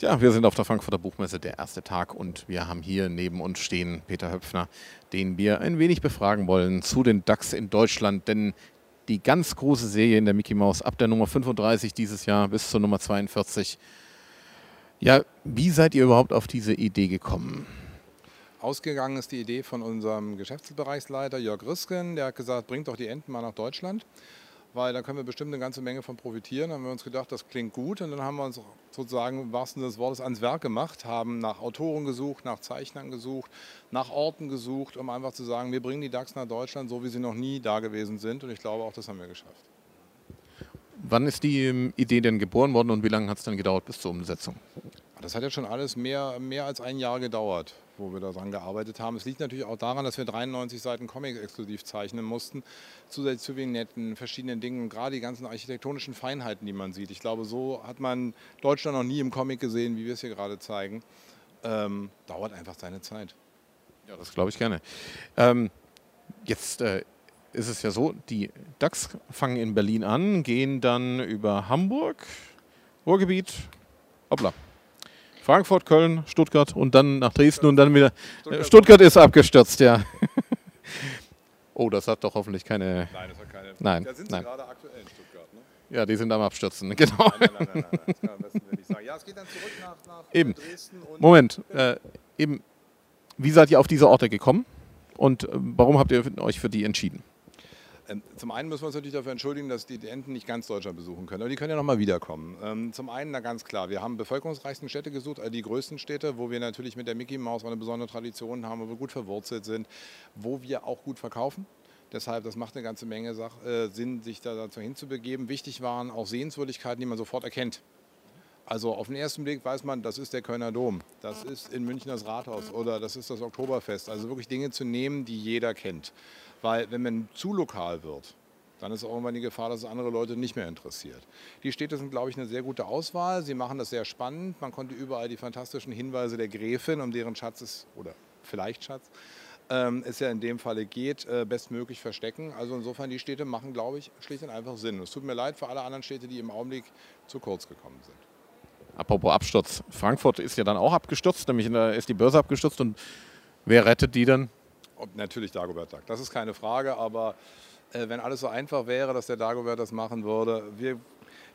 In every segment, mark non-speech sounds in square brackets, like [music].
Ja, wir sind auf der Frankfurter Buchmesse, der erste Tag, und wir haben hier neben uns stehen Peter Höpfner, den wir ein wenig befragen wollen zu den DAX in Deutschland. Denn die ganz große Serie in der Mickey Mouse ab der Nummer 35 dieses Jahr bis zur Nummer 42. Ja, wie seid ihr überhaupt auf diese Idee gekommen? Ausgegangen ist die Idee von unserem Geschäftsbereichsleiter Jörg Risken. Der hat gesagt, bringt doch die Enten mal nach Deutschland weil da können wir bestimmt eine ganze Menge von profitieren. Da haben wir uns gedacht, das klingt gut und dann haben wir uns sozusagen im wahrsten Sinne des Wortes ans Werk gemacht, haben nach Autoren gesucht, nach Zeichnern gesucht, nach Orten gesucht, um einfach zu sagen, wir bringen die DAX nach Deutschland, so wie sie noch nie da gewesen sind und ich glaube auch, das haben wir geschafft. Wann ist die ähm, Idee denn geboren worden und wie lange hat es dann gedauert bis zur Umsetzung? Das hat ja schon alles mehr, mehr als ein Jahr gedauert, wo wir daran gearbeitet haben. Es liegt natürlich auch daran, dass wir 93 Seiten Comics exklusiv zeichnen mussten, zusätzlich zu Vignetten, verschiedenen Dingen, gerade die ganzen architektonischen Feinheiten, die man sieht. Ich glaube, so hat man Deutschland noch nie im Comic gesehen, wie wir es hier gerade zeigen. Ähm, dauert einfach seine Zeit. Ja, das glaube ich gerne. Ähm, jetzt äh, ist es ja so, die DAX fangen in Berlin an, gehen dann über Hamburg, Ruhrgebiet, hoppla, Frankfurt, Köln, Stuttgart und dann nach Dresden und dann wieder. Stuttgart, Stuttgart ist abgestürzt, ja. [laughs] oh, das hat doch hoffentlich keine. Nein, das hat keine. Nein, da sind nein. sie gerade aktuell in Stuttgart, ne? Ja, die sind am Abstürzen, [laughs] genau. Nein, nein, nein, nein, nein, das kann besten nicht sagen. Ja, es geht dann zurück nach, nach eben. Dresden und. Moment, äh, eben, wie seid ihr auf diese Orte gekommen und äh, warum habt ihr euch für die entschieden? Ähm, zum einen müssen wir uns natürlich dafür entschuldigen, dass die Enten nicht ganz Deutschland besuchen können, aber die können ja nochmal wiederkommen. Ähm, zum einen, na ganz klar, wir haben bevölkerungsreichsten Städte gesucht, also die größten Städte, wo wir natürlich mit der Mickey Mouse eine besondere Tradition haben, wo wir gut verwurzelt sind, wo wir auch gut verkaufen. Deshalb, das macht eine ganze Menge äh, Sinn, sich da dazu hinzubegeben. Wichtig waren auch Sehenswürdigkeiten, die man sofort erkennt. Also auf den ersten Blick weiß man, das ist der Kölner Dom, das ist in München das Rathaus oder das ist das Oktoberfest. Also wirklich Dinge zu nehmen, die jeder kennt. Weil wenn man zu lokal wird, dann ist auch irgendwann die Gefahr, dass es andere Leute nicht mehr interessiert. Die Städte sind, glaube ich, eine sehr gute Auswahl. Sie machen das sehr spannend. Man konnte überall die fantastischen Hinweise der Gräfin, um deren Schatz es, oder vielleicht Schatz, ähm, es ja in dem Falle geht, äh, bestmöglich verstecken. Also insofern, die Städte machen, glaube ich, schlicht und einfach Sinn. Es tut mir leid für alle anderen Städte, die im Augenblick zu kurz gekommen sind. Apropos Absturz. Frankfurt ist ja dann auch abgestürzt, nämlich ist die Börse abgestürzt und wer rettet die dann? Ob, natürlich Dagobert Duck, das ist keine Frage, aber äh, wenn alles so einfach wäre, dass der Dagobert das machen würde, wir,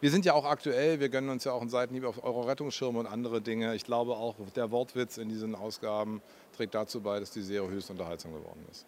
wir sind ja auch aktuell, wir gönnen uns ja auch einen Seitenhieb auf Euro-Rettungsschirme und andere Dinge. Ich glaube auch, der Wortwitz in diesen Ausgaben trägt dazu bei, dass die Serie höchst unterhaltsam geworden ist.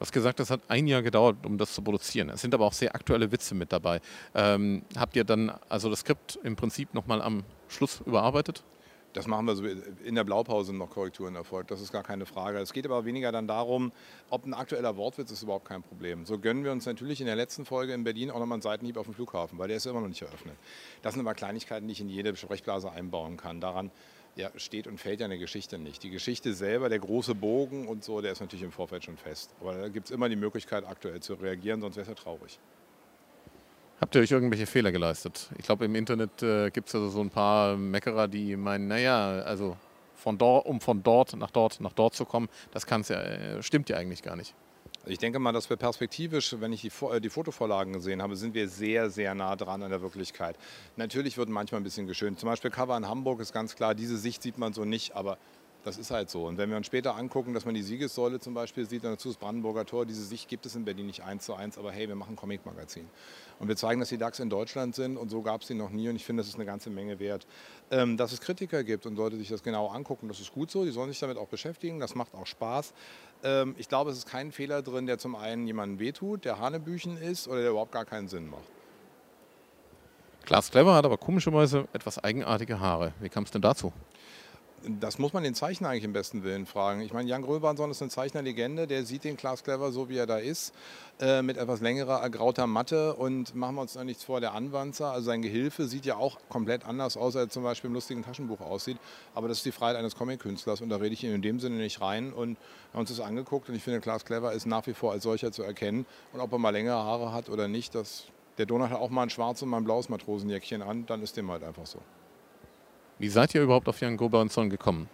Du hast gesagt, das hat ein Jahr gedauert, um das zu produzieren. Es sind aber auch sehr aktuelle Witze mit dabei. Ähm, habt ihr dann also das Skript im Prinzip nochmal am Schluss überarbeitet? Das machen wir so in der Blaupause noch Korrekturen erfolgt. Das ist gar keine Frage. Es geht aber weniger dann darum, ob ein aktueller Wortwitz ist überhaupt kein Problem. So gönnen wir uns natürlich in der letzten Folge in Berlin auch nochmal einen Seitenhieb auf dem Flughafen, weil der ist immer noch nicht eröffnet. Das sind aber Kleinigkeiten, die ich in jede Sprechblase einbauen kann. Daran ja, steht und fällt ja eine Geschichte nicht. Die Geschichte selber, der große Bogen und so, der ist natürlich im Vorfeld schon fest. Aber da gibt es immer die Möglichkeit, aktuell zu reagieren, sonst wäre es ja traurig. Habt ihr euch irgendwelche Fehler geleistet? Ich glaube, im Internet äh, gibt es also so ein paar Meckerer, die meinen, naja, also von dort, um von dort nach dort nach dort zu kommen, das kann's ja, äh, stimmt ja eigentlich gar nicht. Ich denke mal, dass wir perspektivisch, wenn ich die, äh, die, Fotovorlagen gesehen habe, sind wir sehr, sehr nah dran an der Wirklichkeit. Natürlich wird manchmal ein bisschen geschönt. Zum Beispiel Cover in Hamburg ist ganz klar, diese Sicht sieht man so nicht, aber das ist halt so. Und wenn wir uns später angucken, dass man die Siegessäule zum Beispiel sieht, dann dazu das Brandenburger Tor, diese Sicht gibt es in Berlin nicht eins zu eins, aber hey, wir machen Comic-Magazin. Und wir zeigen, dass die DAX in Deutschland sind und so gab es sie noch nie und ich finde, das ist eine ganze Menge wert. Ähm, dass es Kritiker gibt und Leute sich das genau angucken, das ist gut so, die sollen sich damit auch beschäftigen, das macht auch Spaß. Ähm, ich glaube, es ist kein Fehler drin, der zum einen jemandem wehtut, der Hanebüchen ist oder der überhaupt gar keinen Sinn macht. Klaas Clever hat aber komischerweise etwas eigenartige Haare. Wie kam es denn dazu? Das muss man den Zeichner eigentlich im besten Willen fragen. Ich meine, Jan Gröbernsson ist eine Zeichnerlegende, der sieht den Klaas Clever so, wie er da ist, äh, mit etwas längerer, ergrauter Matte und machen wir uns da nichts vor, der Anwanzer, also sein Gehilfe sieht ja auch komplett anders aus, als er zum Beispiel im lustigen Taschenbuch aussieht, aber das ist die Freiheit eines Comic-Künstlers und da rede ich ihn in dem Sinne nicht rein und haben uns das angeguckt und ich finde, Klaas Clever ist nach wie vor als solcher zu erkennen und ob er mal längere Haare hat oder nicht, das, der Donald hat auch mal ein schwarzes und mal ein blaues Matrosenjäckchen an, dann ist dem halt einfach so. Wie seid ihr überhaupt auf Jan Gobernsson gekommen?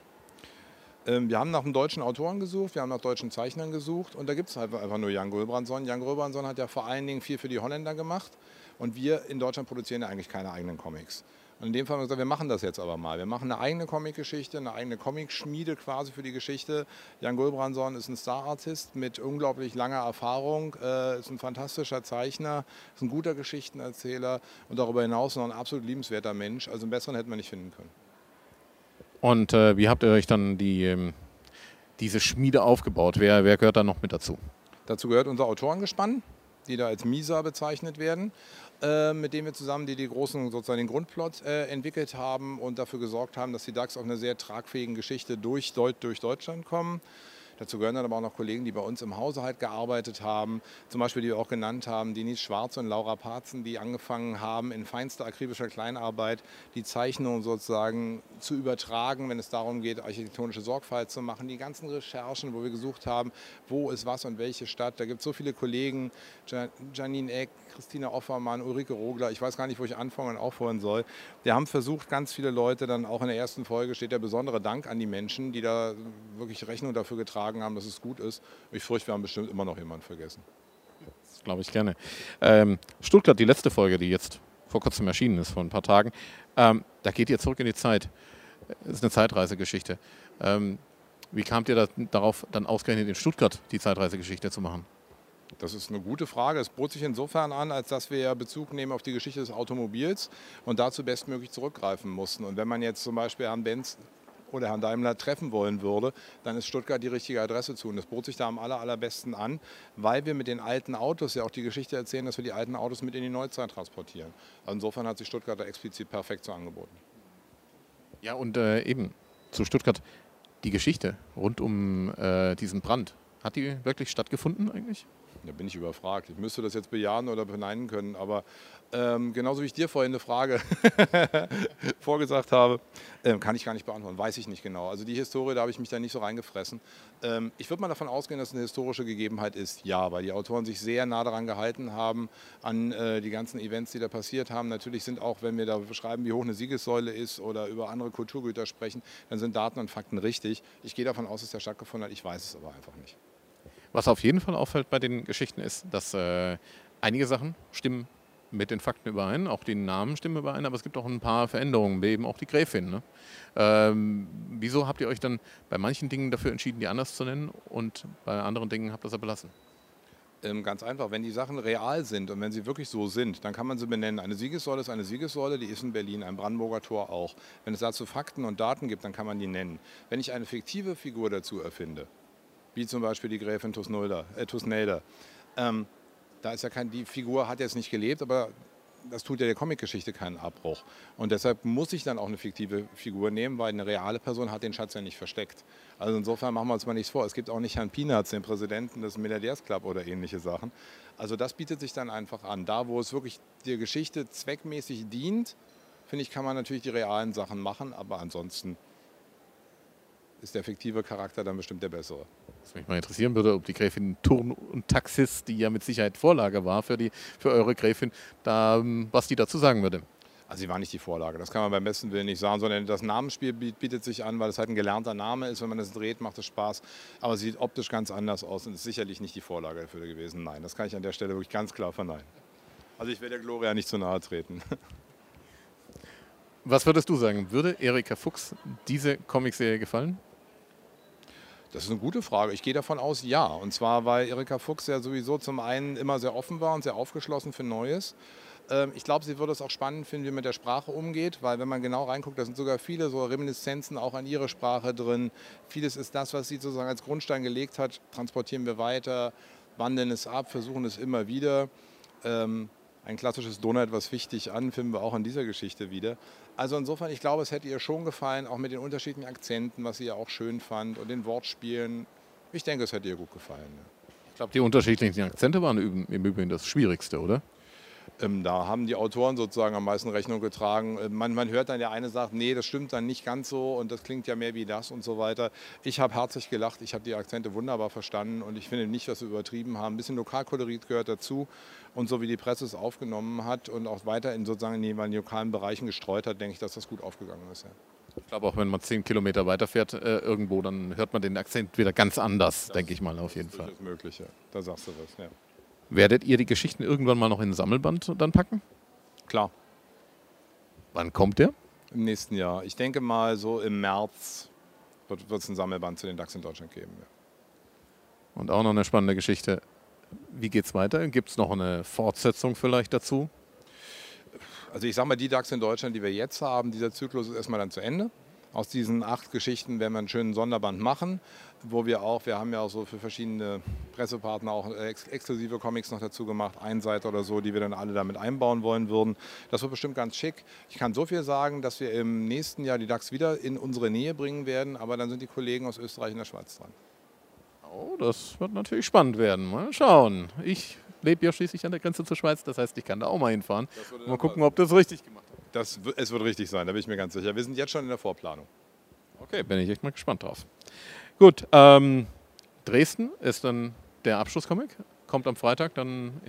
Ähm, wir haben nach einem deutschen Autoren gesucht, wir haben nach deutschen Zeichnern gesucht und da gibt es halt einfach nur Jan Gulbrandsson. Jan Gulbrandsson hat ja vor allen Dingen viel für die Holländer gemacht und wir in Deutschland produzieren ja eigentlich keine eigenen Comics. Und in dem Fall haben wir gesagt, wir machen das jetzt aber mal. Wir machen eine eigene Comic-Geschichte, eine eigene Comic-Schmiede quasi für die Geschichte. Jan Gulbranson ist ein Star-Artist mit unglaublich langer Erfahrung, äh, ist ein fantastischer Zeichner, ist ein guter Geschichtenerzähler und darüber hinaus noch ein absolut liebenswerter Mensch. Also einen besseren hätten wir nicht finden können. Und äh, wie habt ihr euch dann die, ähm, diese Schmiede aufgebaut? Wer, wer gehört da noch mit dazu? Dazu gehört unser Autorengespann, die da als MISA bezeichnet werden, mit dem wir zusammen die, die großen, sozusagen den Grundplot äh, entwickelt haben und dafür gesorgt haben, dass die DAX auf eine sehr tragfähigen Geschichte durch, durch Deutschland kommen. Dazu gehören dann aber auch noch Kollegen, die bei uns im Hause halt gearbeitet haben. Zum Beispiel, die wir auch genannt haben, Denise Schwarz und Laura Parzen, die angefangen haben, in feinster akribischer Kleinarbeit die Zeichnung sozusagen zu übertragen, wenn es darum geht, architektonische Sorgfalt zu machen. Die ganzen Recherchen, wo wir gesucht haben, wo ist was und welche Stadt. Da gibt es so viele Kollegen, Janine Eck, Christina Offermann, Ulrike Rogler, ich weiß gar nicht, wo ich anfangen und aufhören soll. Wir haben versucht, ganz viele Leute, dann auch in der ersten Folge steht der besondere Dank an die Menschen, die da wirklich Rechnung dafür getragen haben, dass es gut ist. Ich fürchte, wir haben bestimmt immer noch jemanden vergessen. Das glaube ich gerne. Ähm, Stuttgart, die letzte Folge, die jetzt vor kurzem erschienen ist, vor ein paar Tagen, ähm, da geht ihr zurück in die Zeit. Das ist eine Zeitreisegeschichte. Ähm, wie kamt ihr da, darauf, dann ausgerechnet in Stuttgart die Zeitreisegeschichte zu machen? Das ist eine gute Frage. Es bot sich insofern an, als dass wir ja Bezug nehmen auf die Geschichte des Automobils und dazu bestmöglich zurückgreifen mussten. Und wenn man jetzt zum Beispiel Herrn Benz oder Herrn Daimler treffen wollen würde, dann ist Stuttgart die richtige Adresse zu. Und das bot sich da am aller, allerbesten an, weil wir mit den alten Autos ja auch die Geschichte erzählen, dass wir die alten Autos mit in die Neuzeit transportieren. Also insofern hat sich Stuttgart da explizit perfekt so angeboten. Ja, und äh, eben zu Stuttgart die Geschichte rund um äh, diesen Brand. Hat die wirklich stattgefunden eigentlich? Da bin ich überfragt. Ich müsste das jetzt bejahen oder beneiden können, aber ähm, genauso wie ich dir vorhin eine Frage [laughs] vorgesagt habe, ähm, kann ich gar nicht beantworten, weiß ich nicht genau. Also die Historie, da habe ich mich da nicht so reingefressen. Ähm, ich würde mal davon ausgehen, dass es eine historische Gegebenheit ist, ja, weil die Autoren sich sehr nah daran gehalten haben, an äh, die ganzen Events, die da passiert haben. Natürlich sind auch, wenn wir da beschreiben, wie hoch eine Siegessäule ist oder über andere Kulturgüter sprechen, dann sind Daten und Fakten richtig. Ich gehe davon aus, dass der stattgefunden hat, ich weiß es aber einfach nicht. Was auf jeden Fall auffällt bei den Geschichten ist, dass äh, einige Sachen stimmen mit den Fakten überein, auch die Namen stimmen überein, aber es gibt auch ein paar Veränderungen, wie eben auch die Gräfin. Ne? Ähm, wieso habt ihr euch dann bei manchen Dingen dafür entschieden, die anders zu nennen und bei anderen Dingen habt ihr das belassen? Ähm, ganz einfach, wenn die Sachen real sind und wenn sie wirklich so sind, dann kann man sie benennen. Eine Siegessäule ist eine Siegessäule, die ist in Berlin, ein Brandenburger Tor auch. Wenn es dazu Fakten und Daten gibt, dann kann man die nennen. Wenn ich eine fiktive Figur dazu erfinde, wie zum Beispiel die Gräfin Tusnelda. Äh, Tusnelda. Ähm, da ist ja kein, die Figur hat jetzt nicht gelebt, aber das tut ja der Comicgeschichte keinen Abbruch. Und deshalb muss ich dann auch eine fiktive Figur nehmen, weil eine reale Person hat den Schatz ja nicht versteckt. Also insofern machen wir uns mal nichts vor. Es gibt auch nicht Herrn Peanuts, den Präsidenten des Milliardärsclub oder ähnliche Sachen. Also das bietet sich dann einfach an. Da, wo es wirklich der Geschichte zweckmäßig dient, finde ich, kann man natürlich die realen Sachen machen, aber ansonsten ist der fiktive Charakter dann bestimmt der bessere. Was mich mal interessieren würde, ob die Gräfin Turn und Taxis, die ja mit Sicherheit Vorlage war für, die, für eure Gräfin, da, ähm, was die dazu sagen würde. Also sie war nicht die Vorlage, das kann man beim besten Willen nicht sagen, sondern das Namensspiel bietet sich an, weil es halt ein gelernter Name ist. Wenn man das dreht, macht es Spaß, aber sieht optisch ganz anders aus und ist sicherlich nicht die Vorlage dafür gewesen. Nein, das kann ich an der Stelle wirklich ganz klar verneinen. Also ich werde der Gloria nicht zu nahe treten. Was würdest du sagen? Würde Erika Fuchs diese Comicserie gefallen? Das ist eine gute Frage. Ich gehe davon aus, ja. Und zwar, weil Erika Fuchs ja sowieso zum einen immer sehr offen war und sehr aufgeschlossen für Neues. Ähm, ich glaube, sie würde es auch spannend finden, wie man mit der Sprache umgeht, weil wenn man genau reinguckt, da sind sogar viele so Reminiszenzen auch an ihre Sprache drin. Vieles ist das, was sie sozusagen als Grundstein gelegt hat, transportieren wir weiter, wandeln es ab, versuchen es immer wieder. Ein klassisches Donut, was wichtig an, finden wir auch in dieser Geschichte wieder. Also insofern, ich glaube, es hätte ihr schon gefallen, auch mit den unterschiedlichen Akzenten, was sie ja auch schön fand und den Wortspielen. Ich denke, es hätte ihr gut gefallen. Ich glaube, die unterschiedlichen Akzente waren im Übrigen das Schwierigste, oder? Ähm, da haben die Autoren sozusagen am meisten Rechnung getragen. Äh, man, man, hört dann, der eine sagt, nee, das stimmt dann nicht ganz so und das klingt ja mehr wie das und so weiter. Ich habe herzlich gelacht, ich habe die Akzente wunderbar verstanden und ich finde nicht, dass wir übertrieben haben. Ein bisschen Lokalkolorit gehört dazu und so wie die Presse es aufgenommen hat und auch weiter in sozusagen in die lokalen Bereichen gestreut hat, denke ich, dass das gut aufgegangen ist. Ja. Ich glaube, auch wenn man zehn Kilometer weiterfährt äh, irgendwo, dann hört man den Akzent wieder ganz anders, denke ich mal auf jeden Fall. Das ist möglich, ja. Da sagst du was, ja. Werdet ihr die Geschichten irgendwann mal noch in ein Sammelband dann packen? Klar. Wann kommt der? Im nächsten Jahr. Ich denke mal, so im März wird es ein Sammelband zu den DAX in Deutschland geben. Ja. Und auch noch eine spannende Geschichte. Wie geht es weiter? Gibt es noch eine Fortsetzung vielleicht dazu? Also ich sage mal, die DAX in Deutschland, die wir jetzt haben, dieser Zyklus ist erstmal dann zu Ende. Aus diesen acht Geschichten werden wir einen schönen Sonderband machen, wo wir auch, wir haben ja auch so für verschiedene Pressepartner auch ex exklusive Comics noch dazu gemacht, Einseite oder so, die wir dann alle damit einbauen wollen würden. Das wird bestimmt ganz schick. Ich kann so viel sagen, dass wir im nächsten Jahr die DAX wieder in unsere Nähe bringen werden, aber dann sind die Kollegen aus Österreich und der Schweiz dran. Oh, das wird natürlich spannend werden. Mal schauen. Ich lebe ja schließlich an der Grenze zur Schweiz, das heißt, ich kann da auch mal hinfahren. Mal gucken, ob das richtig gemacht hat. Das, es wird richtig sein, da bin ich mir ganz sicher. Wir sind jetzt schon in der Vorplanung. Okay, bin ich echt mal gespannt drauf. Gut, ähm, Dresden ist dann der Abschlusscomic, kommt am Freitag dann in